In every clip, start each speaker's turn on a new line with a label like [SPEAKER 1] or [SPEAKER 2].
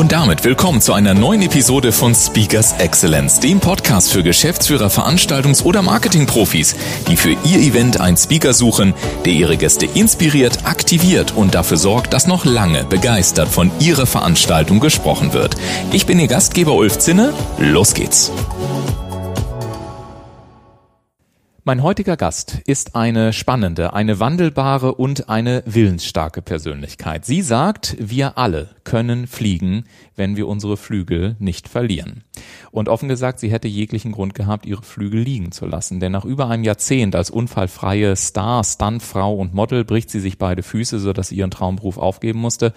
[SPEAKER 1] Und damit willkommen zu einer neuen Episode von Speakers Excellence, dem Podcast für Geschäftsführer, Veranstaltungs- oder Marketingprofis, die für ihr Event einen Speaker suchen, der ihre Gäste inspiriert, aktiviert und dafür sorgt, dass noch lange begeistert von ihrer Veranstaltung gesprochen wird. Ich bin Ihr Gastgeber Ulf Zinne. Los geht's. Mein heutiger Gast ist eine spannende, eine wandelbare und eine willensstarke Persönlichkeit. Sie sagt, wir alle können fliegen, wenn wir unsere Flügel nicht verlieren. Und offen gesagt, sie hätte jeglichen Grund gehabt, ihre Flügel liegen zu lassen. Denn nach über einem Jahrzehnt als unfallfreie Star, Stuntfrau und Model bricht sie sich beide Füße, sodass sie ihren Traumberuf aufgeben musste.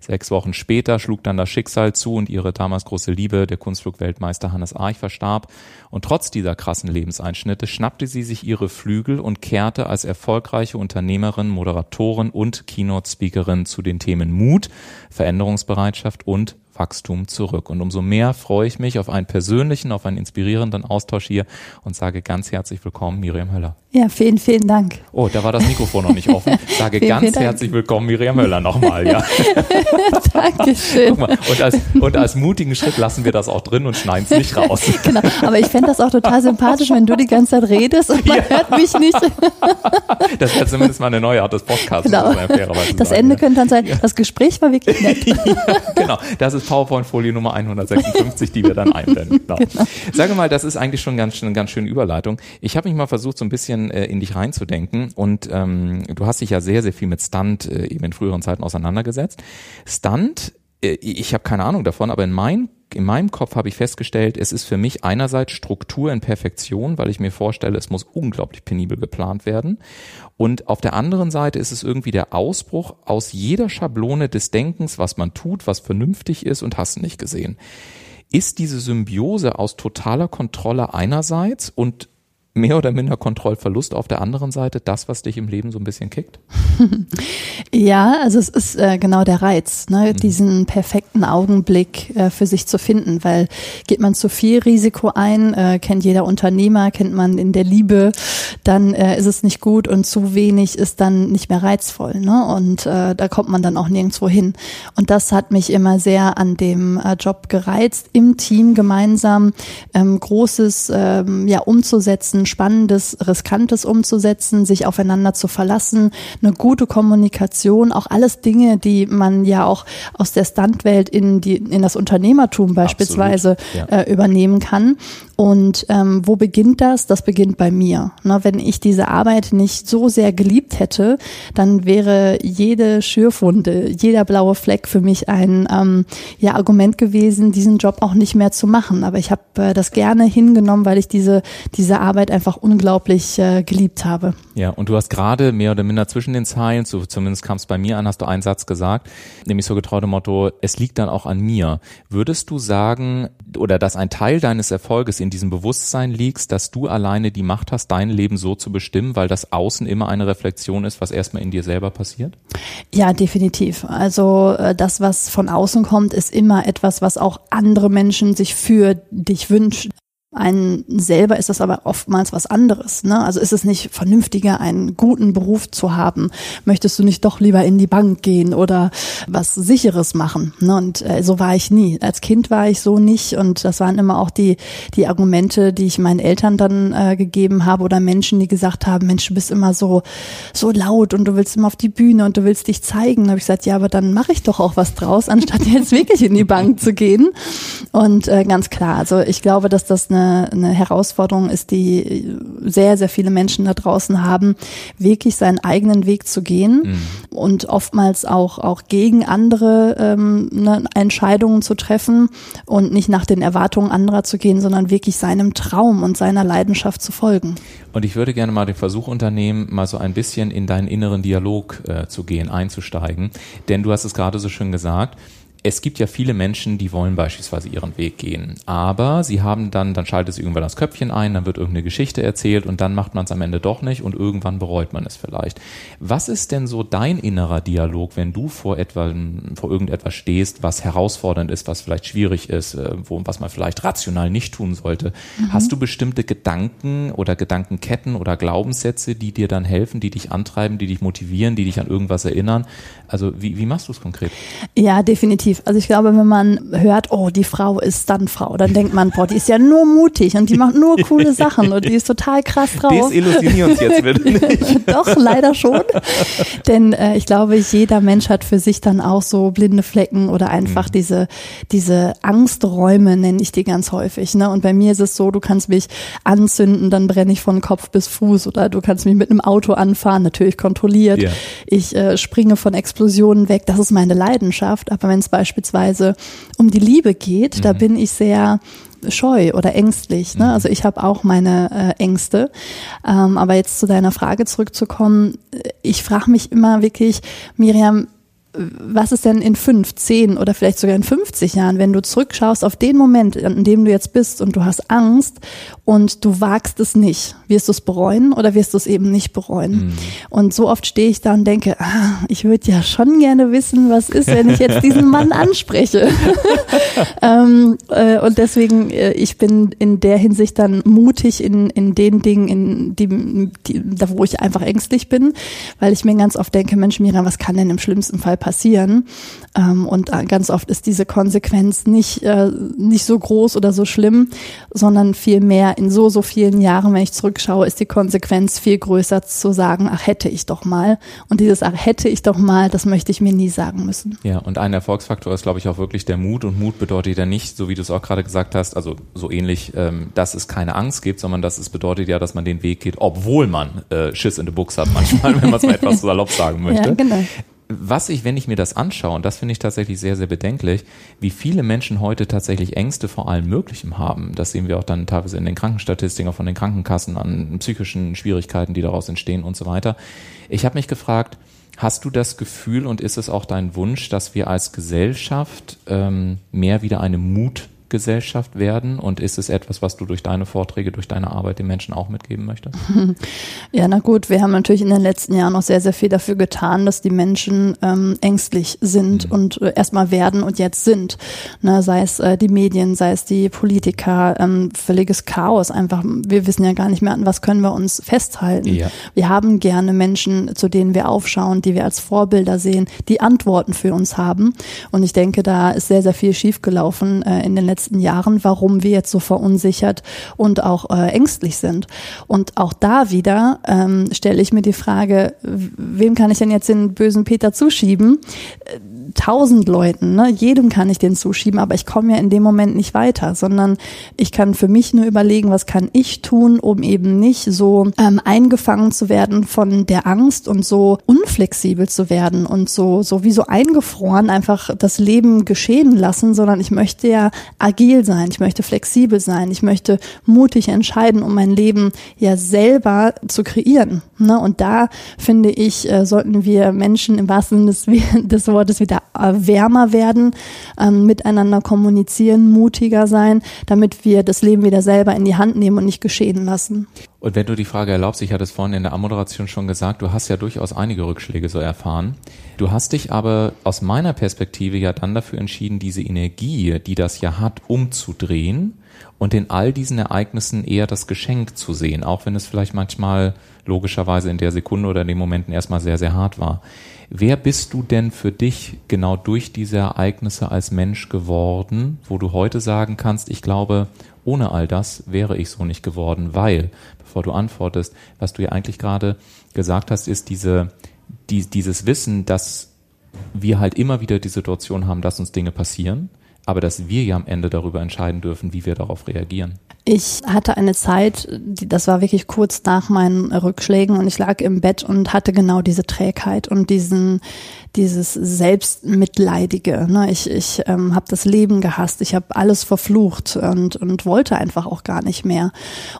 [SPEAKER 1] Sechs Wochen später schlug dann das Schicksal zu und ihre damals große Liebe, der Kunstflugweltmeister Hannes Arch, verstarb. Und trotz dieser krassen Lebenseinschnitte schnappte sie sich ihre Flügel und kehrte als erfolgreiche Unternehmerin, Moderatorin und Keynote-Speakerin zu den Themen Mut, Veränderungsbereitschaft und Wachstum zurück. Und umso mehr freue ich mich auf einen persönlichen, auf einen inspirierenden Austausch hier und sage ganz herzlich willkommen, Miriam Höller.
[SPEAKER 2] Ja, vielen, vielen Dank.
[SPEAKER 1] Oh, da war das Mikrofon noch nicht offen. Sage vielen, ganz vielen herzlich willkommen, Miriam Höller, nochmal, ja.
[SPEAKER 2] Dankeschön.
[SPEAKER 1] Guck mal, und, als, und als mutigen Schritt lassen wir das auch drin und schneiden es nicht raus.
[SPEAKER 2] genau, aber ich fände das auch total sympathisch, wenn du die ganze Zeit redest und man ja. hört mich nicht.
[SPEAKER 1] das wäre zumindest mal eine neue Art des Podcasts.
[SPEAKER 2] Genau. Das sagen, Ende ja. könnte dann sein, das Gespräch war wirklich nett.
[SPEAKER 1] genau, das ist PowerPoint-Folie Nummer 156, die wir dann einblenden. Genau. Genau. Sage mal, das ist eigentlich schon ganz, eine ganz schöne Überleitung. Ich habe mich mal versucht, so ein bisschen äh, in dich reinzudenken und ähm, du hast dich ja sehr, sehr viel mit Stunt äh, eben in früheren Zeiten auseinandergesetzt. Stunt, ich habe keine Ahnung davon, aber in meinem in meinem Kopf habe ich festgestellt, es ist für mich einerseits Struktur in Perfektion, weil ich mir vorstelle, es muss unglaublich penibel geplant werden. Und auf der anderen Seite ist es irgendwie der Ausbruch aus jeder Schablone des Denkens, was man tut, was vernünftig ist und hast nicht gesehen. Ist diese Symbiose aus totaler Kontrolle einerseits und mehr oder minder Kontrollverlust auf der anderen Seite das, was dich im Leben so ein bisschen kickt?
[SPEAKER 2] ja, also es ist äh, genau der Reiz, ne? Mhm. diesen perfekten Augenblick äh, für sich zu finden, weil geht man zu viel Risiko ein, äh, kennt jeder Unternehmer, kennt man in der Liebe, dann äh, ist es nicht gut und zu wenig ist dann nicht mehr reizvoll. Ne? Und äh, da kommt man dann auch nirgendwo hin. Und das hat mich immer sehr an dem äh, Job gereizt, im Team gemeinsam ähm, Großes ähm, ja umzusetzen, Spannendes, Riskantes umzusetzen, sich aufeinander zu verlassen, eine gute Kommunikation, auch alles Dinge, die man ja auch aus der Standwelt in die in das Unternehmertum beispielsweise ja. äh, übernehmen kann. Und ähm, wo beginnt das? Das beginnt bei mir. Na, wenn ich diese Arbeit nicht so sehr geliebt hätte, dann wäre jede Schürfwunde, jeder blaue Fleck für mich ein ähm, ja, Argument gewesen, diesen Job auch nicht mehr zu machen. Aber ich habe äh, das gerne hingenommen, weil ich diese, diese Arbeit einfach unglaublich äh, geliebt habe.
[SPEAKER 1] Ja, und du hast gerade mehr oder minder zwischen den Zeilen, so zumindest kam es bei mir an, hast du einen Satz gesagt, nämlich so getraute Motto, es liegt dann auch an mir. Würdest du sagen, oder dass ein Teil deines Erfolges in in diesem Bewusstsein liegst, dass du alleine die Macht hast, dein Leben so zu bestimmen, weil das Außen immer eine Reflexion ist, was erstmal in dir selber passiert?
[SPEAKER 2] Ja, definitiv. Also äh, das, was von außen kommt, ist immer etwas, was auch andere Menschen sich für dich wünschen. Einen selber ist das aber oftmals was anderes. Ne? Also ist es nicht vernünftiger, einen guten Beruf zu haben? Möchtest du nicht doch lieber in die Bank gehen oder was Sicheres machen? Ne? Und äh, so war ich nie. Als Kind war ich so nicht und das waren immer auch die, die Argumente, die ich meinen Eltern dann äh, gegeben habe oder Menschen, die gesagt haben, Mensch, du bist immer so, so laut und du willst immer auf die Bühne und du willst dich zeigen. Da habe ich gesagt, ja, aber dann mache ich doch auch was draus, anstatt jetzt wirklich in die Bank zu gehen. Und äh, ganz klar, also ich glaube, dass das eine eine, eine Herausforderung ist, die sehr, sehr viele Menschen da draußen haben, wirklich seinen eigenen Weg zu gehen mhm. und oftmals auch, auch gegen andere ähm, ne, Entscheidungen zu treffen und nicht nach den Erwartungen anderer zu gehen, sondern wirklich seinem Traum und seiner Leidenschaft zu folgen.
[SPEAKER 1] Und ich würde gerne mal den Versuch unternehmen, mal so ein bisschen in deinen inneren Dialog äh, zu gehen, einzusteigen. Denn du hast es gerade so schön gesagt, es gibt ja viele Menschen, die wollen beispielsweise ihren Weg gehen, aber sie haben dann, dann schaltet sie irgendwann das Köpfchen ein, dann wird irgendeine Geschichte erzählt und dann macht man es am Ende doch nicht und irgendwann bereut man es vielleicht. Was ist denn so dein innerer Dialog, wenn du vor etwa, vor irgendetwas stehst, was herausfordernd ist, was vielleicht schwierig ist, äh, wo, was man vielleicht rational nicht tun sollte? Mhm. Hast du bestimmte Gedanken oder Gedankenketten oder Glaubenssätze, die dir dann helfen, die dich antreiben, die dich motivieren, die dich an irgendwas erinnern? Also wie, wie machst du es konkret?
[SPEAKER 2] Ja, definitiv definitiv. Also ich glaube, wenn man hört, oh, die Frau ist dann Frau, dann denkt man, boah, die ist ja nur mutig und die macht nur coole Sachen und die ist total krass drauf.
[SPEAKER 1] Desillusionier uns jetzt bitte nicht.
[SPEAKER 2] Doch, leider schon. Denn äh, ich glaube, jeder Mensch hat für sich dann auch so blinde Flecken oder einfach mhm. diese, diese Angsträume, nenne ich die ganz häufig. Ne? Und bei mir ist es so, du kannst mich anzünden, dann brenne ich von Kopf bis Fuß oder du kannst mich mit einem Auto anfahren, natürlich kontrolliert. Ja. Ich äh, springe von Explosionen weg, das ist meine Leidenschaft. Aber wenn es beispielsweise um die Liebe geht, mhm. da bin ich sehr scheu oder ängstlich. Ne? Mhm. Also ich habe auch meine äh, Ängste. Ähm, aber jetzt zu deiner Frage zurückzukommen, ich frage mich immer wirklich, Miriam, was ist denn in fünf, zehn oder vielleicht sogar in 50 Jahren, wenn du zurückschaust auf den Moment, in dem du jetzt bist und du hast Angst und du wagst es nicht? Wirst du es bereuen oder wirst du es eben nicht bereuen? Mhm. Und so oft stehe ich da und denke, ah, ich würde ja schon gerne wissen, was ist, wenn ich jetzt diesen Mann anspreche. ähm, äh, und deswegen, äh, ich bin in der Hinsicht dann mutig in, in den Dingen, in die, die, da wo ich einfach ängstlich bin, weil ich mir ganz oft denke, Mensch, Mira, was kann denn im schlimmsten Fall passieren? Ähm, und äh, ganz oft ist diese Konsequenz nicht, äh, nicht so groß oder so schlimm, sondern vielmehr in so, so vielen Jahren, wenn ich zurückschaue, ist die Konsequenz viel größer zu sagen, ach hätte ich doch mal. Und dieses ach hätte ich doch mal, das möchte ich mir nie sagen müssen.
[SPEAKER 1] Ja, und ein Erfolgsfaktor ist, glaube ich, auch wirklich der Mut. Und Mut bedeutet ja nicht, so wie du es auch gerade gesagt hast, also so ähnlich, ähm, dass es keine Angst gibt, sondern dass es bedeutet ja, dass man den Weg geht, obwohl man äh, Schiss in the Books hat manchmal, wenn man es mal etwas salopp sagen möchte. Ja, genau was ich, wenn ich mir das anschaue, und das finde ich tatsächlich sehr, sehr bedenklich, wie viele Menschen heute tatsächlich Ängste vor allem Möglichem haben. Das sehen wir auch dann teilweise in den Krankenstatistiken, auch von den Krankenkassen an psychischen Schwierigkeiten, die daraus entstehen und so weiter. Ich habe mich gefragt, hast du das Gefühl und ist es auch dein Wunsch, dass wir als Gesellschaft ähm, mehr wieder eine Mut Gesellschaft werden? Und ist es etwas, was du durch deine Vorträge, durch deine Arbeit den Menschen auch mitgeben möchtest?
[SPEAKER 2] Ja, na gut, wir haben natürlich in den letzten Jahren noch sehr, sehr viel dafür getan, dass die Menschen ähm, ängstlich sind mhm. und äh, erstmal werden und jetzt sind. Ne, sei es äh, die Medien, sei es die Politiker, ähm, völliges Chaos einfach. Wir wissen ja gar nicht mehr, an was können wir uns festhalten. Ja. Wir haben gerne Menschen, zu denen wir aufschauen, die wir als Vorbilder sehen, die Antworten für uns haben. Und ich denke, da ist sehr, sehr viel schiefgelaufen äh, in den letzten letzten Jahren, warum wir jetzt so verunsichert und auch äh, ängstlich sind. Und auch da wieder ähm, stelle ich mir die Frage, wem kann ich denn jetzt den bösen Peter zuschieben? tausend Leuten, ne? jedem kann ich den zuschieben, aber ich komme ja in dem Moment nicht weiter, sondern ich kann für mich nur überlegen, was kann ich tun, um eben nicht so ähm, eingefangen zu werden von der Angst und so unflexibel zu werden und so, so wie so eingefroren einfach das Leben geschehen lassen, sondern ich möchte ja agil sein, ich möchte flexibel sein, ich möchte mutig entscheiden, um mein Leben ja selber zu kreieren. Ne? Und da finde ich, äh, sollten wir Menschen im wahrsten Sinne des, Wortes wieder äh, wärmer werden, ähm, miteinander kommunizieren, mutiger sein, damit wir das Leben wieder selber in die Hand nehmen und nicht geschehen lassen.
[SPEAKER 1] Und wenn du die Frage erlaubst, ich hatte es vorhin in der Ammoderation schon gesagt, du hast ja durchaus einige Rückschläge so erfahren. Du hast dich aber aus meiner Perspektive ja dann dafür entschieden, diese Energie, die das ja hat, umzudrehen und in all diesen Ereignissen eher das Geschenk zu sehen, auch wenn es vielleicht manchmal logischerweise in der Sekunde oder in den Momenten erstmal sehr, sehr hart war. Wer bist du denn für dich genau durch diese Ereignisse als Mensch geworden, wo du heute sagen kannst, ich glaube, ohne all das wäre ich so nicht geworden, weil, bevor du antwortest, was du ja eigentlich gerade gesagt hast, ist diese, die, dieses Wissen, dass wir halt immer wieder die Situation haben, dass uns Dinge passieren, aber dass wir ja am Ende darüber entscheiden dürfen, wie wir darauf reagieren.
[SPEAKER 2] Ich hatte eine Zeit, das war wirklich kurz nach meinen Rückschlägen und ich lag im Bett und hatte genau diese Trägheit und diesen, dieses Selbstmitleidige. Ne? Ich, ich ähm, habe das Leben gehasst, ich habe alles verflucht und, und wollte einfach auch gar nicht mehr.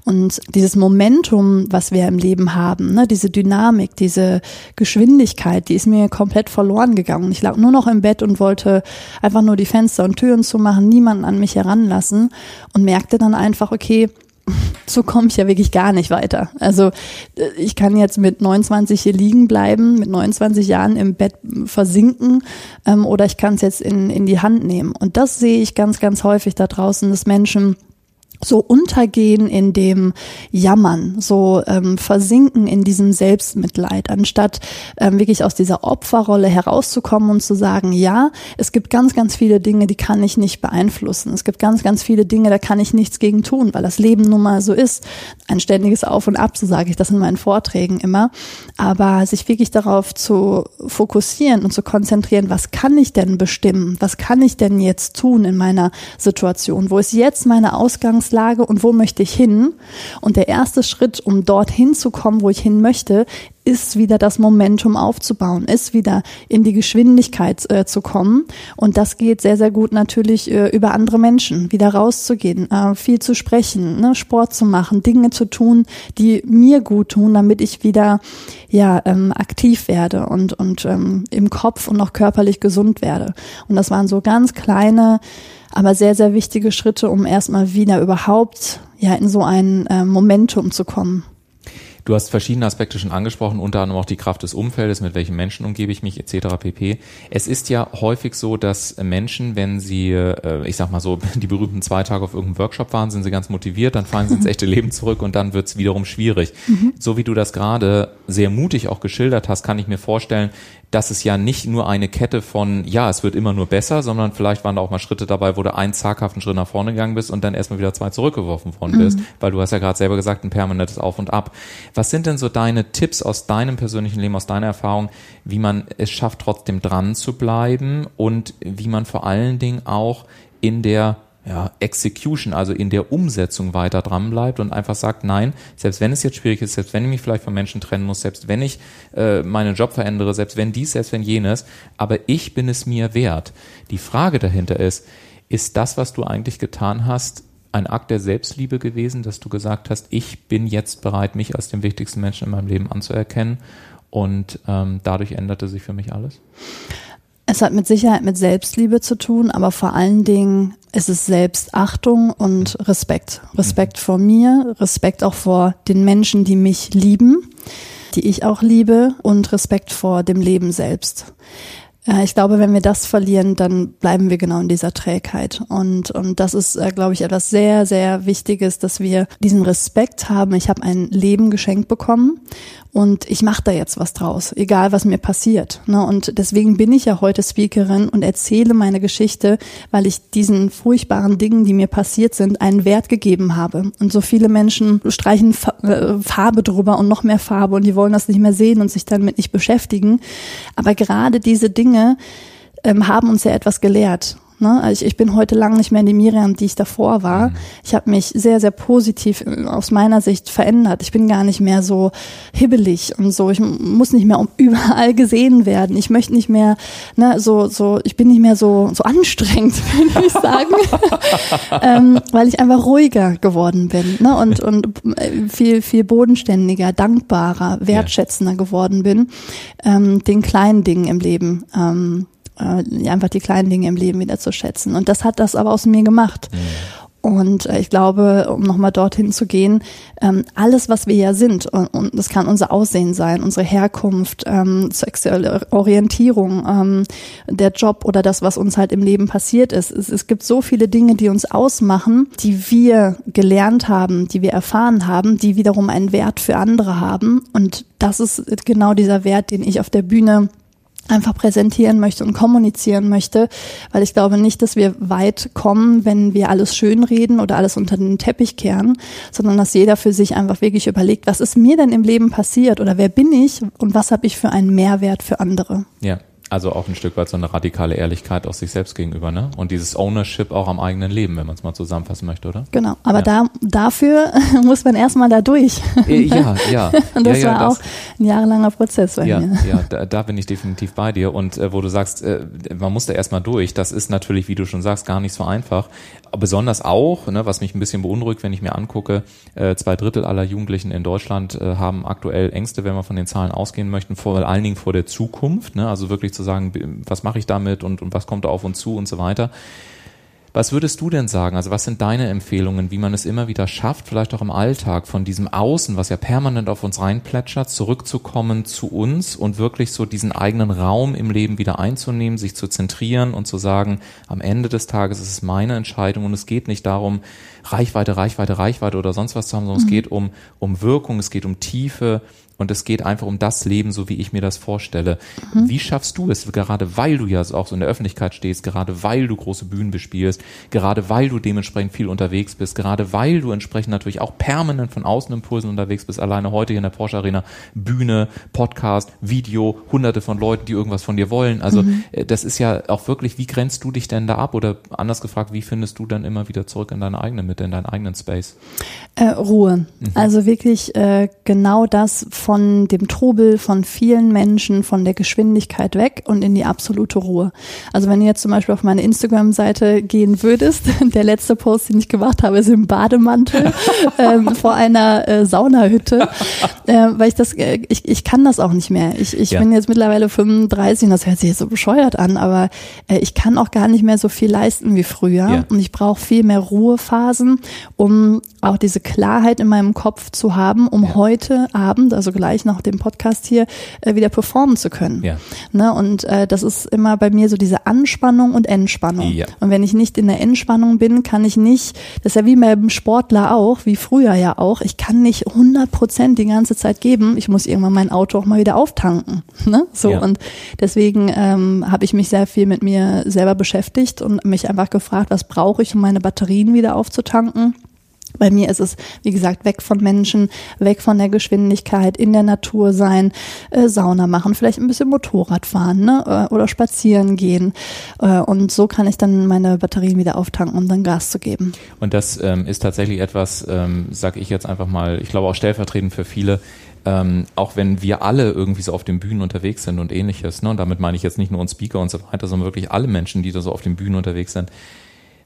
[SPEAKER 2] Und dieses Momentum, was wir im Leben haben, ne? diese Dynamik, diese Geschwindigkeit, die ist mir komplett verloren gegangen. Ich lag nur noch im Bett und wollte einfach nur die Fenster und Türen zumachen, niemanden an mich heranlassen und merkte dann einfach, okay, so komme ich ja wirklich gar nicht weiter. Also äh, ich kann jetzt mit 29 hier liegen bleiben, mit 29 Jahren im Bett versinken ähm, oder ich kann es jetzt in, in die Hand nehmen. Und das sehe ich ganz, ganz häufig da draußen, dass Menschen so untergehen in dem Jammern, so ähm, versinken in diesem Selbstmitleid, anstatt ähm, wirklich aus dieser Opferrolle herauszukommen und zu sagen, ja, es gibt ganz, ganz viele Dinge, die kann ich nicht beeinflussen. Es gibt ganz, ganz viele Dinge, da kann ich nichts gegen tun, weil das Leben nun mal so ist. Ein ständiges Auf und Ab, so sage ich das in meinen Vorträgen immer. Aber sich wirklich darauf zu fokussieren und zu konzentrieren, was kann ich denn bestimmen? Was kann ich denn jetzt tun in meiner Situation? Wo ist jetzt meine Ausgangs Ausgangslage und wo möchte ich hin. Und der erste Schritt, um dorthin zu kommen, wo ich hin möchte, ist wieder das Momentum aufzubauen, ist wieder in die Geschwindigkeit äh, zu kommen. Und das geht sehr, sehr gut natürlich äh, über andere Menschen, wieder rauszugehen, äh, viel zu sprechen, ne, Sport zu machen, Dinge zu tun, die mir gut tun, damit ich wieder ja ähm, aktiv werde und, und ähm, im Kopf und auch körperlich gesund werde. Und das waren so ganz kleine aber sehr, sehr wichtige Schritte, um erstmal wieder überhaupt ja in so ein äh, Momentum zu kommen.
[SPEAKER 1] Du hast verschiedene Aspekte schon angesprochen, unter anderem auch die Kraft des Umfeldes, mit welchen Menschen umgebe ich mich etc. pp. Es ist ja häufig so, dass Menschen, wenn sie, äh, ich sag mal so, die berühmten zwei Tage auf irgendeinem Workshop waren, sind sie ganz motiviert, dann fallen sie ins echte Leben zurück und dann wird es wiederum schwierig. Mhm. So wie du das gerade sehr mutig auch geschildert hast, kann ich mir vorstellen, dass es ja nicht nur eine Kette von, ja, es wird immer nur besser, sondern vielleicht waren da auch mal Schritte dabei, wo du einen zaghaften Schritt nach vorne gegangen bist und dann erstmal wieder zwei zurückgeworfen worden bist, mhm. weil du hast ja gerade selber gesagt, ein permanentes Auf und Ab. Was sind denn so deine Tipps aus deinem persönlichen Leben, aus deiner Erfahrung, wie man es schafft, trotzdem dran zu bleiben und wie man vor allen Dingen auch in der ja, Execution, also in der Umsetzung weiter dran bleibt und einfach sagt, nein, selbst wenn es jetzt schwierig ist, selbst wenn ich mich vielleicht von Menschen trennen muss, selbst wenn ich äh, meinen Job verändere, selbst wenn dies, selbst wenn jenes, aber ich bin es mir wert. Die Frage dahinter ist, ist das, was du eigentlich getan hast, ein Akt der Selbstliebe gewesen, dass du gesagt hast, ich bin jetzt bereit, mich als den wichtigsten Menschen in meinem Leben anzuerkennen und ähm, dadurch änderte sich für mich alles?
[SPEAKER 2] Es hat mit Sicherheit mit Selbstliebe zu tun, aber vor allen Dingen ist es Selbstachtung und Respekt. Respekt mhm. vor mir, Respekt auch vor den Menschen, die mich lieben, die ich auch liebe und Respekt vor dem Leben selbst. Äh, ich glaube, wenn wir das verlieren, dann bleiben wir genau in dieser Trägheit. Und, und das ist, äh, glaube ich, etwas sehr, sehr Wichtiges, dass wir diesen Respekt haben. Ich habe ein Leben geschenkt bekommen und ich mache da jetzt was draus, egal was mir passiert. Ne? Und deswegen bin ich ja heute Speakerin und erzähle meine Geschichte, weil ich diesen furchtbaren Dingen, die mir passiert sind, einen Wert gegeben habe. Und so viele Menschen streichen äh, Farbe drüber und noch mehr Farbe und die wollen das nicht mehr sehen und sich damit nicht beschäftigen. Aber gerade diese Dinge ähm, haben uns ja etwas gelehrt. Ne? Also ich, ich bin heute lang nicht mehr die Miriam, die ich davor war. Mhm. Ich habe mich sehr, sehr positiv äh, aus meiner Sicht verändert. Ich bin gar nicht mehr so hibbelig und so. Ich muss nicht mehr überall gesehen werden. Ich möchte nicht mehr, ne, so, so, ich bin nicht mehr so, so anstrengend, würde ich sagen. ähm, weil ich einfach ruhiger geworden bin ne? und, und äh, viel, viel bodenständiger, dankbarer, wertschätzender geworden bin, ähm, den kleinen Dingen im Leben. Ähm, äh, einfach die kleinen Dinge im Leben wieder zu schätzen. Und das hat das aber aus mir gemacht. Mhm. Und äh, ich glaube, um nochmal dorthin zu gehen, ähm, alles, was wir ja sind, und, das kann unser Aussehen sein, unsere Herkunft, ähm, sexuelle Orientierung, ähm, der Job oder das, was uns halt im Leben passiert ist. Es gibt so viele Dinge, die uns ausmachen, die wir gelernt haben, die wir erfahren haben, die wiederum einen Wert für andere haben. Und das ist genau dieser Wert, den ich auf der Bühne einfach präsentieren möchte und kommunizieren möchte, weil ich glaube nicht, dass wir weit kommen, wenn wir alles schön reden oder alles unter den Teppich kehren, sondern dass jeder für sich einfach wirklich überlegt, was ist mir denn im Leben passiert oder wer bin ich und was habe ich für einen Mehrwert für andere.
[SPEAKER 1] Ja. Also auch ein Stück weit so eine radikale Ehrlichkeit aus sich selbst gegenüber, ne? Und dieses Ownership auch am eigenen Leben, wenn man es mal zusammenfassen möchte, oder?
[SPEAKER 2] Genau, aber
[SPEAKER 1] Ja.
[SPEAKER 2] da, dafür muss man erstmal da durch.
[SPEAKER 1] Äh, ja, ja.
[SPEAKER 2] Und das
[SPEAKER 1] ja, ja,
[SPEAKER 2] war auch ein jahrelanger Prozess bei
[SPEAKER 1] Ja,
[SPEAKER 2] mir.
[SPEAKER 1] ja da, da bin ich definitiv bei dir. Und äh, wo du sagst, äh, man muss da erstmal durch, das ist natürlich, wie du schon sagst, gar nicht so einfach. Besonders auch, ne, was mich ein bisschen beunruhigt, wenn ich mir angucke, äh, zwei Drittel aller Jugendlichen in Deutschland äh, haben aktuell Ängste, wenn wir von den Zahlen ausgehen möchten, vor allen Dingen vor der Zukunft. Ne? Also wirklich zu sagen, was mache ich damit und, und was kommt da auf uns zu und so weiter. Was würdest du denn sagen? Also was sind deine Empfehlungen, wie man es immer wieder schafft, vielleicht auch im Alltag, von diesem Außen, was ja permanent auf uns reinplätschert, zurückzukommen zu uns und wirklich so diesen eigenen Raum im Leben wieder einzunehmen, sich zu zentrieren und zu sagen, am Ende des Tages ist es meine Entscheidung und es geht nicht darum, Reichweite, Reichweite, Reichweite oder sonst was zu haben, sondern es geht um, um Wirkung, es geht um Tiefe, und es geht einfach um das Leben, so wie ich mir das vorstelle. Wie schaffst du es, gerade weil du ja auch so in der Öffentlichkeit stehst, gerade weil du große Bühnen bespielst, gerade weil du dementsprechend viel unterwegs bist, gerade weil du entsprechend natürlich auch permanent von Außenimpulsen unterwegs bist, alleine heute hier in der Porsche Arena, Bühne, Podcast, Video, hunderte von Leuten, die irgendwas von dir wollen. Also äh, das ist ja auch wirklich, wie grenzt du dich denn da ab? Oder anders gefragt, wie findest du dann immer wieder zurück in deine eigene Mitte, in deinen eigenen Space?
[SPEAKER 2] Äh, Ruhe. Also wirklich äh, genau das von dem Trubel von vielen Menschen, von der Geschwindigkeit weg und in die absolute Ruhe. Also wenn du jetzt zum Beispiel auf meine Instagram-Seite gehen würdest, der letzte Post, den ich gemacht habe, ist im Bademantel ähm, vor einer äh, Saunahütte, äh, weil ich das, äh, ich, ich kann das auch nicht mehr. Ich, ich
[SPEAKER 1] Ja.
[SPEAKER 2] bin jetzt mittlerweile 35 und das hört sich jetzt so bescheuert an, aber äh, ich kann auch gar nicht mehr so viel leisten wie früher
[SPEAKER 1] Ja.
[SPEAKER 2] und ich brauche viel mehr Ruhephasen, um auch diese Klarheit in meinem Kopf zu haben, um
[SPEAKER 1] Ja.
[SPEAKER 2] heute Abend, also gleich nach dem Podcast hier, äh, wieder performen zu können.
[SPEAKER 1] Ja.
[SPEAKER 2] Ne? Und äh, das ist immer bei mir so diese Anspannung und Entspannung.
[SPEAKER 1] Ja.
[SPEAKER 2] Und wenn ich nicht in der Entspannung bin, kann ich nicht, das ist ja wie beim Sportler auch, wie früher ja auch, ich kann nicht 100 Prozent die ganze Zeit geben. Ich muss irgendwann mein Auto auch mal wieder auftanken. Ne? So
[SPEAKER 1] Ja.
[SPEAKER 2] und deswegen ähm, habe ich mich sehr viel mit mir selber beschäftigt und mich einfach gefragt, was brauche ich, um meine Batterien wieder aufzutanken. Bei mir ist es, wie gesagt, weg von Menschen, weg von der Geschwindigkeit, in der Natur sein, äh, Sauna machen, vielleicht ein bisschen Motorrad fahren ne? äh, oder spazieren gehen. Äh, und so kann ich dann meine Batterien wieder auftanken, um dann Gas zu geben.
[SPEAKER 1] Und das ähm, ist tatsächlich etwas, ähm, sage ich jetzt einfach mal, ich glaube auch stellvertretend für viele, ähm, auch wenn wir alle irgendwie so auf den Bühnen unterwegs sind und ähnliches, ne, und damit meine ich jetzt nicht nur uns Speaker und so weiter, sondern wirklich alle Menschen, die da so auf den Bühnen unterwegs sind.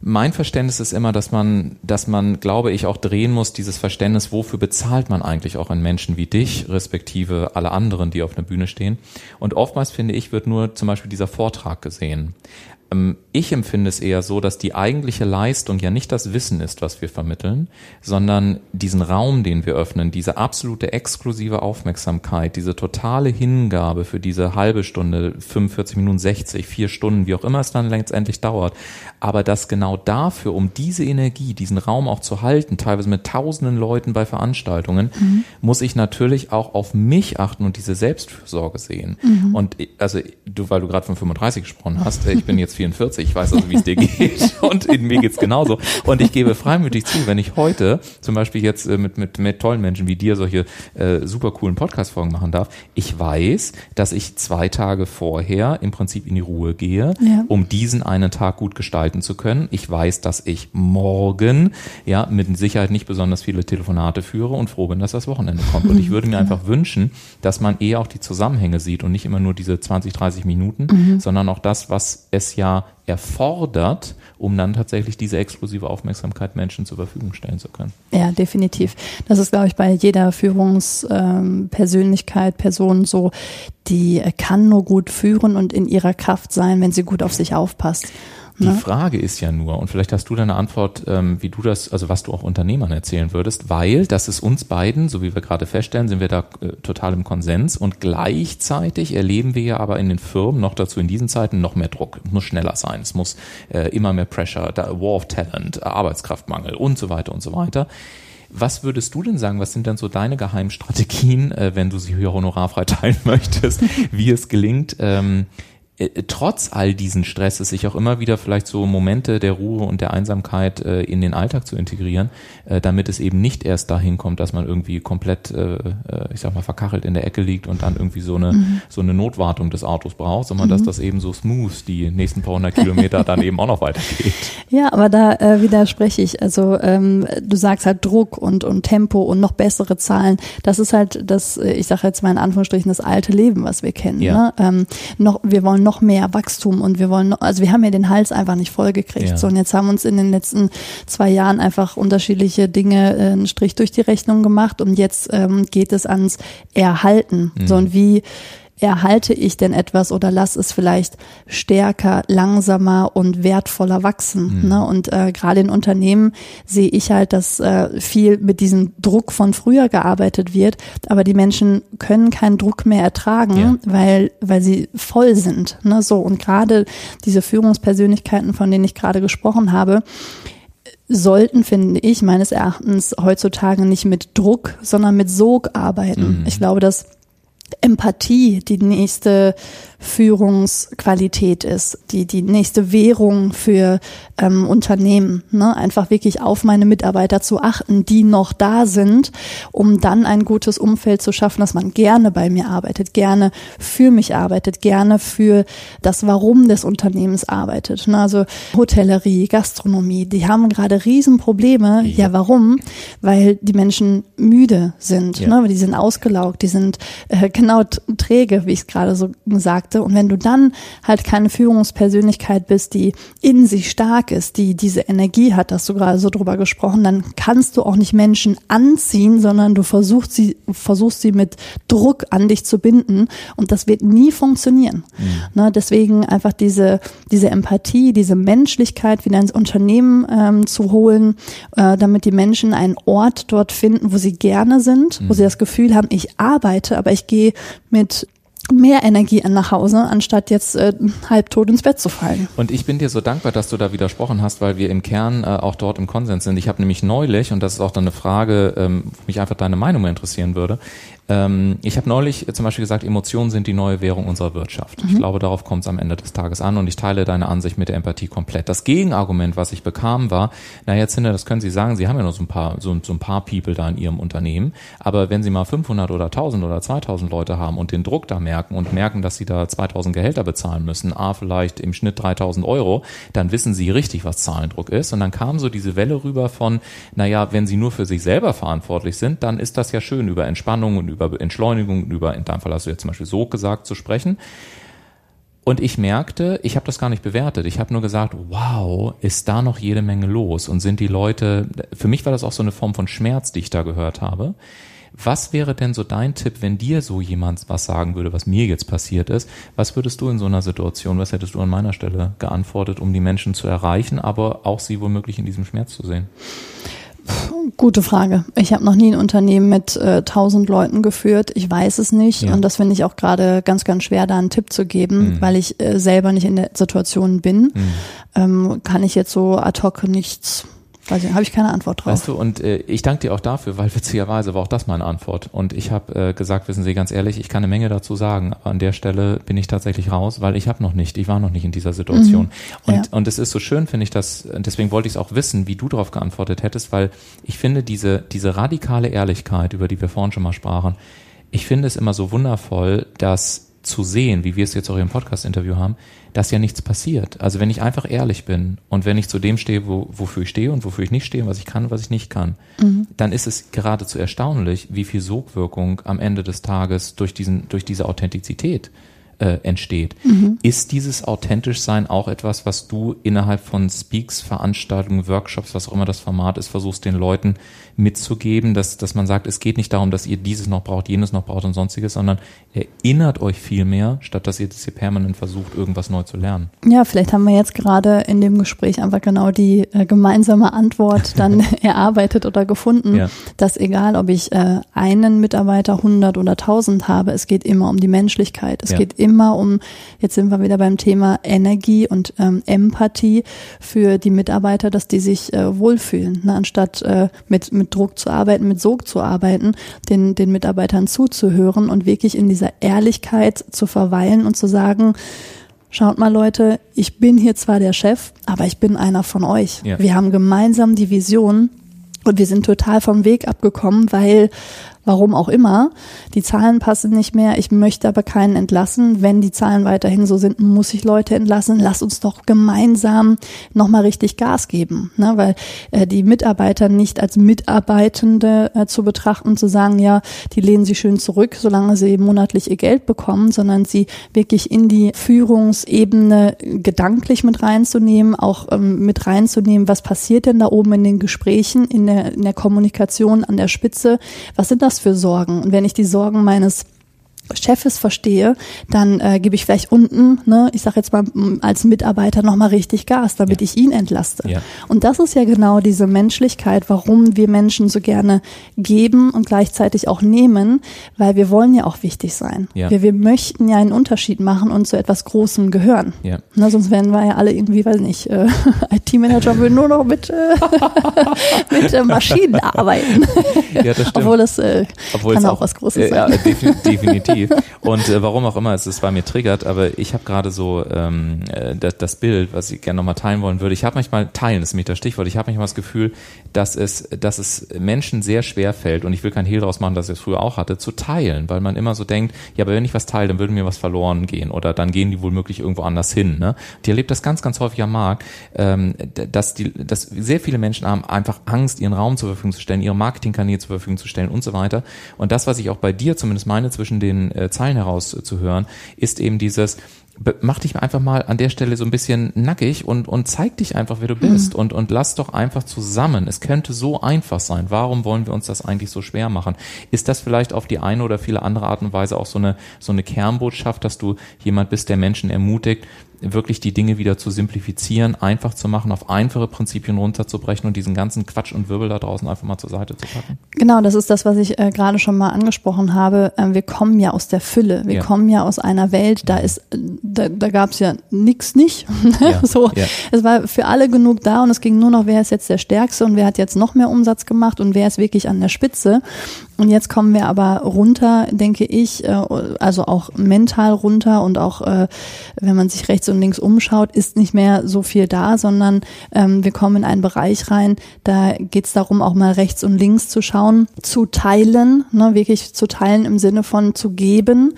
[SPEAKER 1] Mein Verständnis ist immer, dass man, dass man, glaube ich, auch drehen muss, dieses Verständnis, wofür bezahlt man eigentlich auch einen Menschen wie dich, respektive alle anderen, die auf einer Bühne stehen. Und oftmals, finde ich, wird nur zum Beispiel dieser Vortrag gesehen. Ähm, Ich empfinde es eher so, dass die eigentliche Leistung ja nicht das Wissen ist, was wir vermitteln, sondern diesen Raum, den wir öffnen, diese absolute exklusive Aufmerksamkeit, diese totale Hingabe für diese halbe Stunde, 45 Minuten, 60, vier Stunden, wie auch immer es dann letztendlich dauert. Aber dass genau dafür, um diese Energie, diesen Raum auch zu halten, teilweise mit tausenden Leuten bei Veranstaltungen, muss ich natürlich auch auf mich achten und diese Selbstfürsorge sehen. Und ich- also du, weil du gerade von 35 gesprochen hast, äh, ich bin jetzt 44, ich weiß also, wie es dir geht und in mir geht's genauso. Und ich gebe freimütig zu, wenn ich heute zum Beispiel jetzt äh, mit, mit, mit tollen Menschen wie dir solche äh, super coolen Podcast-Folgen machen darf, ich weiß, dass ich zwei Tage vorher im Prinzip in die Ruhe gehe,
[SPEAKER 2] Ja.
[SPEAKER 1] um diesen einen Tag gut gestalten zu können. Ich weiß, dass ich morgen ja mit Sicherheit nicht besonders viele Telefonate führe und froh bin, dass das Wochenende kommt. Und ich würde mir einfach wünschen, dass man eher auch die Zusammenhänge sieht und nicht immer nur diese 20, 30 Minuten, sondern auch das, was es ja erfordert, um dann tatsächlich diese exklusive Aufmerksamkeit Menschen zur Verfügung stellen zu können.
[SPEAKER 2] Ja, definitiv. Das ist, glaube ich, bei jeder Führungspersönlichkeit, Person so, die kann nur gut führen und in ihrer Kraft sein, wenn sie gut auf sich aufpasst.
[SPEAKER 1] Die
[SPEAKER 2] Ne?
[SPEAKER 1] Frage ist ja nur, und vielleicht hast du deine Antwort, ähm, wie du das, also was du auch Unternehmern erzählen würdest, weil das ist uns beiden, so wie wir gerade feststellen, sind wir da äh, total im Konsens und gleichzeitig erleben wir ja aber in den Firmen noch dazu in diesen Zeiten noch mehr Druck. Es muss schneller sein, es muss äh, immer mehr Pressure, War of Talent, Arbeitskraftmangel und so weiter und so weiter. Was würdest du denn sagen, was sind denn so deine Geheimstrategien, äh, wenn du sie hier honorarfrei teilen möchtest, wie es gelingt, ähm, äh, trotz all diesen Stresses sich auch immer wieder vielleicht so Momente der Ruhe und der Einsamkeit äh, in den Alltag zu integrieren, äh, damit es eben nicht erst dahin kommt, dass man irgendwie komplett, äh, äh ich sag mal, verkachelt in der Ecke liegt und dann irgendwie so eine, mhm. so eine Notwartung des Autos braucht, sondern mhm. dass das eben so smooth die nächsten paar hundert Kilometer dann eben auch noch weitergeht.
[SPEAKER 2] Ja, aber da äh, widerspreche ich. Also ähm, du sagst halt Druck und, und Tempo und noch bessere Zahlen. Das ist halt das, äh, ich sage jetzt mal in Anführungsstrichen, das alte Leben, was wir kennen. Ja. Ne? Ähm, noch, wir wollen noch mehr Wachstum und wir wollen noch, also wir haben ja den Hals einfach nicht vollgekriegt. Ja. So, und jetzt haben uns in den letzten zwei Jahren einfach unterschiedliche Dinge äh, einen Strich durch die Rechnung gemacht und jetzt ähm, geht es ans Erhalten. Mhm. So und wie erhalte ich denn etwas oder lass es vielleicht stärker, langsamer und wertvoller wachsen. Mhm. Ne? Und äh, gerade in Unternehmen sehe ich halt, dass äh, viel mit diesem Druck von früher gearbeitet wird, aber die Menschen können keinen Druck mehr ertragen, ja. weil, weil sie voll sind. Ne? So, und gerade diese Führungspersönlichkeiten, von denen ich gerade gesprochen habe, sollten, finde ich, meines Erachtens heutzutage nicht mit Druck, sondern mit Sog arbeiten. Mhm. Ich glaube, dass Empathie die nächste Führungsqualität ist, die die nächste Währung für ähm, Unternehmen. Ne? Einfach wirklich auf meine Mitarbeiter zu achten, die noch da sind, um dann ein gutes Umfeld zu schaffen, dass man gerne bei mir arbeitet, gerne für mich arbeitet, gerne für das Warum des Unternehmens arbeitet. Ne? Also Hotellerie, Gastronomie, die haben gerade Riesenprobleme. Ja. ja, warum? Weil die Menschen müde sind. Ja. Ne? Die sind ausgelaugt, die sind äh, genau träge, wie ich es gerade so sagte. Und wenn du dann halt keine Führungspersönlichkeit bist, die in sich stark ist, die diese Energie hat, hast du gerade so drüber gesprochen, dann kannst du auch nicht Menschen anziehen, sondern du versuchst sie, versuchst sie mit Druck an dich zu binden. Und das wird nie funktionieren. Mhm. Ne, deswegen einfach diese, diese Empathie, diese Menschlichkeit wieder ins Unternehmen ähm, zu holen, äh, damit die Menschen einen Ort dort finden, wo sie gerne sind, mhm. wo sie das Gefühl haben, ich arbeite, aber ich gehe mit mehr Energie nach Hause, anstatt jetzt äh, halbtot ins Bett zu fallen.
[SPEAKER 1] Und ich bin dir so dankbar, dass du da widersprochen hast, weil wir im Kern äh, auch dort im Konsens sind. Ich habe nämlich neulich, und das ist auch dann eine Frage, ähm, wo mich einfach deine Meinung interessieren würde, ähm, ich habe neulich zum Beispiel gesagt, Emotionen sind die neue Währung unserer Wirtschaft. Mhm. Ich glaube, darauf kommt es am Ende des Tages an und ich teile deine Ansicht mit der Empathie komplett. Das Gegenargument, was ich bekam, war, naja, jetzt Zinder, das können Sie sagen, Sie haben ja nur so ein paar, so, so ein paar People da in Ihrem Unternehmen, aber wenn Sie mal 500 oder 1000 oder 2000 Leute haben und den Druck da merken und merken, dass Sie da 2000 Gehälter bezahlen müssen, a vielleicht im Schnitt 3000 Euro, dann wissen Sie richtig, was Zahlendruck ist und dann kam so diese Welle rüber von, naja, wenn Sie nur für sich selber verantwortlich sind, dann ist das ja schön über Entspannung und über Entschleunigung, über, in deinem Fall hast du jetzt zum Beispiel so gesagt, zu sprechen. Und ich merkte, ich habe das gar nicht bewertet. Ich habe nur gesagt, wow, ist da noch jede Menge los und sind die Leute, für mich war das auch so eine Form von Schmerz, die ich da gehört habe. Was wäre denn so dein Tipp, wenn dir so jemand was sagen würde, was mir jetzt passiert ist? Was würdest du in so einer Situation, was hättest du an meiner Stelle geantwortet, um die Menschen zu erreichen, aber auch sie womöglich in diesem Schmerz zu sehen?
[SPEAKER 2] Gute Frage. Ich habe noch nie ein Unternehmen mit äh, tausend äh, Leuten geführt. Ich weiß es nicht. Ja. Und das finde ich auch gerade ganz, ganz schwer, da einen Tipp zu geben, mhm. weil ich äh, selber nicht in der Situation bin. Mhm. Ähm, kann ich jetzt so ad hoc nichts Weiß ich, habe ich keine Antwort drauf.
[SPEAKER 1] Weißt du, und äh, ich danke dir auch dafür, weil witzigerweise war auch das meine Antwort. Und ich habe äh, gesagt, wissen Sie, ganz ehrlich, ich kann eine Menge dazu sagen, aber an der Stelle bin ich tatsächlich raus, weil ich habe noch nicht, ich war noch nicht in dieser Situation. Mhm. Und, ja. und es ist so schön, finde ich, dass, deswegen wollte ich es auch wissen, wie du darauf geantwortet hättest, weil ich finde diese, diese radikale Ehrlichkeit, über die wir vorhin schon mal sprachen, ich finde es immer so wundervoll, dass zu sehen, wie wir es jetzt auch im Podcast-Interview haben, dass ja nichts passiert. Also wenn ich einfach ehrlich bin und wenn ich zu dem stehe, wo, wofür ich stehe und wofür ich nicht stehe, was ich kann und was ich nicht kann, mhm. dann ist es geradezu erstaunlich, wie viel Sogwirkung am Ende des Tages durch diesen, durch diese Authentizität äh, entsteht. Mhm. Ist dieses authentisch sein auch etwas, was du innerhalb von Speaks, Veranstaltungen, Workshops, was auch immer das Format ist, versuchst den Leuten mitzugeben, dass, dass man sagt, es geht nicht darum, dass ihr dieses noch braucht, jenes noch braucht und sonstiges, sondern erinnert euch viel mehr, statt dass ihr das hier permanent versucht, irgendwas neu zu lernen.
[SPEAKER 2] Ja, vielleicht haben wir jetzt gerade in dem Gespräch einfach genau die äh, gemeinsame Antwort dann erarbeitet oder gefunden, ja. dass egal, ob ich äh, einen Mitarbeiter, 100 oder 1000 habe, es geht immer um die Menschlichkeit. Es ja. geht immer um, jetzt sind wir wieder beim Thema Energie und ähm, Empathie für die Mitarbeiter, dass die sich äh, wohlfühlen, ne? anstatt äh, mit, mit mit Druck zu arbeiten, mit Sog zu arbeiten, den, den Mitarbeitern zuzuhören und wirklich in dieser Ehrlichkeit zu verweilen und zu sagen, schaut mal Leute, ich bin hier zwar der Chef, aber ich bin einer von euch.
[SPEAKER 1] Ja.
[SPEAKER 2] Wir haben gemeinsam die Vision und wir sind total vom Weg abgekommen, weil warum auch immer. Die Zahlen passen nicht mehr. Ich möchte aber keinen entlassen. Wenn die Zahlen weiterhin so sind, muss ich Leute entlassen. Lass uns doch gemeinsam nochmal richtig Gas geben. Ne? Weil äh, die Mitarbeiter nicht als Mitarbeitende äh, zu betrachten, zu sagen, ja, die lehnen sie schön zurück, solange sie monatlich ihr Geld bekommen, sondern sie wirklich in die Führungsebene gedanklich mit reinzunehmen, auch ähm, mit reinzunehmen, was passiert denn da oben in den Gesprächen, in der, in der Kommunikation an der Spitze, was sind das für Sorgen? Und wenn ich die Sorgen meines Chefes verstehe, dann äh, gebe ich vielleicht unten, ne, ich sage jetzt mal als Mitarbeiter nochmal richtig Gas, damit
[SPEAKER 1] Ja.
[SPEAKER 2] ich ihn entlaste.
[SPEAKER 1] Ja.
[SPEAKER 2] Und das ist ja genau diese Menschlichkeit, warum wir Menschen so gerne geben und gleichzeitig auch nehmen, weil wir wollen ja auch wichtig sein.
[SPEAKER 1] Ja.
[SPEAKER 2] Wir, wir möchten ja einen Unterschied machen und zu etwas Großem gehören.
[SPEAKER 1] Ja.
[SPEAKER 2] Ne, sonst wären wir ja alle irgendwie, weiß nicht, äh, IT-Manager würden nur noch mit, äh, mit äh, Maschinen arbeiten.
[SPEAKER 1] Ja, das stimmt.
[SPEAKER 2] Obwohl das äh,
[SPEAKER 1] Obwohl
[SPEAKER 2] kann
[SPEAKER 1] es
[SPEAKER 2] auch, was Großes
[SPEAKER 1] äh,
[SPEAKER 2] sein.
[SPEAKER 1] Ja, defi definitiv. Und äh, warum auch immer es es bei mir triggert, aber ich habe gerade so ähm, äh, das, das Bild, was ich gerne nochmal teilen wollen würde. Ich habe manchmal, teilen ist nämlich das Stichwort, ich habe manchmal das Gefühl, dass es, dass es Menschen sehr schwer fällt, und ich will kein Hehl draus machen, dass ich es früher auch hatte, zu teilen, weil man immer so denkt, ja, aber wenn ich was teile, dann würde mir was verloren gehen oder dann gehen die wohl möglich irgendwo anders hin. Ne? Die erlebt das ganz, ganz häufig am Markt, ähm, dass, die, dass sehr viele Menschen haben einfach Angst, ihren Raum zur Verfügung zu stellen, ihre Marketingkanäle zur Verfügung zu stellen und so weiter. Und das, was ich auch bei dir zumindest meine, zwischen den äh, Zeilen heraus äh, zu hören, ist eben dieses, mach dich einfach mal an der Stelle so ein bisschen nackig und, und zeig dich einfach, wer du bist und, und lass doch einfach zusammen. Es könnte so einfach sein. Warum wollen wir uns das eigentlich so schwer machen? Ist das vielleicht auf die eine oder viele andere Art und Weise auch so eine, so eine Kernbotschaft, dass du jemand bist, der Menschen ermutigt, wirklich die Dinge wieder zu simplifizieren, einfach zu machen, auf einfache Prinzipien runterzubrechen und diesen ganzen Quatsch und Wirbel da draußen einfach mal zur Seite zu packen?
[SPEAKER 2] Genau, das ist das, was ich äh, gerade schon mal angesprochen habe. Ähm, wir kommen ja aus der Fülle. Wir
[SPEAKER 1] Ja.
[SPEAKER 2] kommen ja aus einer Welt, da ist, da, da gab es ja nix nicht.
[SPEAKER 1] Ja,
[SPEAKER 2] so,
[SPEAKER 1] ja.
[SPEAKER 2] es war für alle genug da und es ging nur noch, wer ist jetzt der Stärkste und wer hat jetzt noch mehr Umsatz gemacht und wer ist wirklich an der Spitze. Und jetzt kommen wir aber runter, denke ich, äh, also auch mental runter und auch, äh, wenn man sich rechts und links umschaut, ist nicht mehr so viel da, sondern ähm, wir kommen in einen Bereich rein, da geht es darum, auch mal rechts und links zu schauen, zu teilen, ne, wirklich zu teilen im Sinne von zu geben.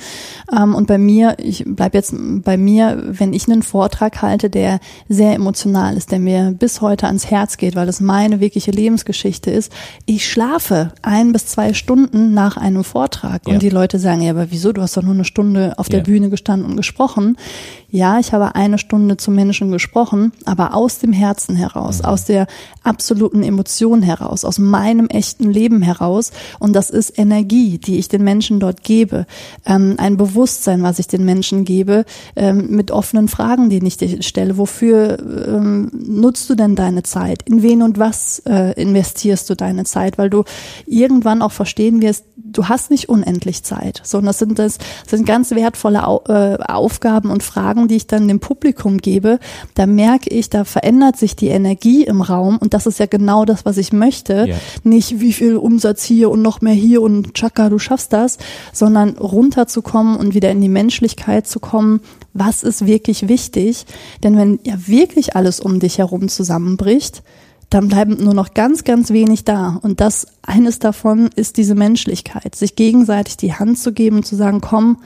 [SPEAKER 2] Ähm, und bei mir, ich bleib jetzt bei mir, wenn ich einen Vortrag halte, der sehr emotional ist, der mir bis heute ans Herz geht, weil das meine wirkliche Lebensgeschichte ist, ich schlafe ein bis zwei Stunden nach einem Vortrag.
[SPEAKER 1] Ja.
[SPEAKER 2] Und die Leute sagen, ja, aber wieso, du hast doch nur eine Stunde auf der
[SPEAKER 1] Ja.
[SPEAKER 2] Bühne gestanden und gesprochen. Ja, ich habe eine Stunde zu Menschen gesprochen, aber aus dem Herzen heraus,
[SPEAKER 1] Mhm.
[SPEAKER 2] aus der absoluten Emotion heraus, aus meinem echten Leben heraus. Und das ist Energie, die ich den Menschen dort gebe. Ähm, ein Bewusstsein, was ich den Menschen gebe, ähm, mit offenen Fragen, die ich dir stelle. Wofür ähm, nutzt du denn deine Zeit? In wen und was äh, investierst du deine Zeit? Weil du irgendwann auch verstehen wirst, du hast nicht unendlich Zeit, sondern das sind das sind ganz wertvolle Au äh, Aufgaben und Fragen, die ich dann dem Publikum gebe. Da merke ich, da verändert sich die Energie im Raum und das ist ja genau das, was ich möchte.
[SPEAKER 1] Ja.
[SPEAKER 2] Nicht wie viel Umsatz hier und noch mehr hier und Chaka, du schaffst das, sondern runterzukommen und wieder in die Menschlichkeit zu kommen. Was ist wirklich wichtig? Denn wenn ja wirklich alles um dich herum zusammenbricht, dann bleiben nur noch ganz, ganz wenig da. Und das, eines davon ist diese Menschlichkeit, sich gegenseitig die Hand zu geben und zu sagen, komm,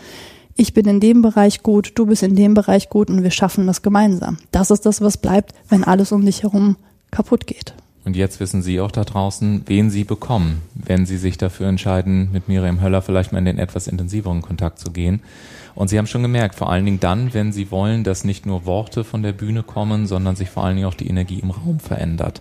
[SPEAKER 2] ich bin in dem Bereich gut, du bist in dem Bereich gut und wir schaffen das gemeinsam. Das ist das, was bleibt, wenn alles um dich herum kaputt geht.
[SPEAKER 1] Und jetzt wissen Sie auch da draußen, wen Sie bekommen, wenn Sie sich dafür entscheiden, mit Miriam Höller vielleicht mal in den etwas intensiveren Kontakt zu gehen. Und Sie haben schon gemerkt, vor allen Dingen dann, wenn Sie wollen, dass nicht nur Worte von der Bühne kommen, sondern sich vor allen Dingen auch die Energie im Raum verändert.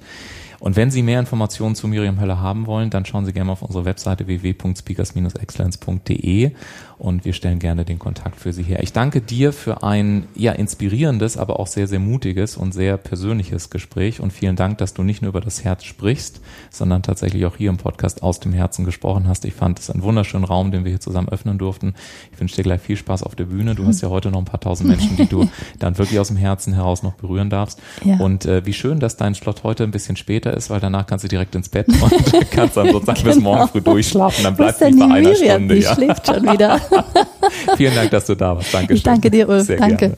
[SPEAKER 1] Und wenn Sie mehr Informationen zu Miriam Höller haben wollen, dann schauen Sie gerne mal auf unsere Webseite www.speakers-excellence.de und wir stellen gerne den Kontakt für Sie her. Ich danke dir für ein ja inspirierendes, aber auch sehr, sehr mutiges und sehr persönliches Gespräch und vielen Dank, dass du nicht nur über das Herz sprichst, sondern tatsächlich auch hier im Podcast aus dem Herzen gesprochen hast. Ich fand es einen wunderschönen Raum, den wir hier zusammen öffnen durften. Ich wünsche dir gleich viel Spaß auf der Bühne. Du hast ja heute noch ein paar tausend Menschen, die du dann wirklich aus dem Herzen heraus noch berühren darfst.
[SPEAKER 2] Ja.
[SPEAKER 1] Und äh, wie schön, dass dein Slot heute ein bisschen später ist, weil danach kannst du direkt ins Bett und kannst dann sozusagen bis
[SPEAKER 2] Genau.
[SPEAKER 1] morgen früh durchschlafen. Dann
[SPEAKER 2] ist denn
[SPEAKER 1] nicht bei einer? Stunde.
[SPEAKER 2] Die
[SPEAKER 1] Ja.
[SPEAKER 2] schläft schon wieder.
[SPEAKER 1] Vielen Dank, dass du da warst. Danke.
[SPEAKER 2] Ich danke dir, Ulf.
[SPEAKER 1] Sehr
[SPEAKER 2] danke.
[SPEAKER 1] Gerne.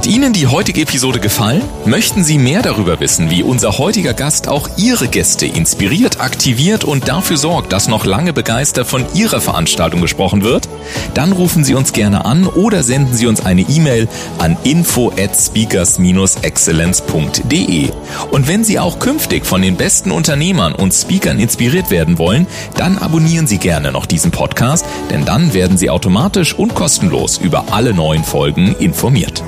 [SPEAKER 1] Hat Ihnen die heutige Episode gefallen? Möchten Sie mehr darüber wissen, wie unser heutiger Gast auch Ihre Gäste inspiriert, aktiviert und dafür sorgt, dass noch lange begeistert von Ihrer Veranstaltung gesprochen wird? Dann rufen Sie uns gerne an oder senden Sie uns eine E-Mail an info at speakers-excellence.de. Und wenn Sie auch künftig von den besten Unternehmern und Speakern inspiriert werden wollen, dann abonnieren Sie gerne noch diesen Podcast, denn dann werden Sie automatisch und kostenlos über alle neuen Folgen informiert.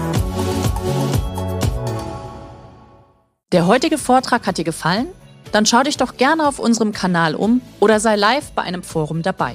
[SPEAKER 3] Der heutige Vortrag hat dir gefallen? Dann schau dich doch gerne auf unserem Kanal um oder sei live bei einem Forum dabei.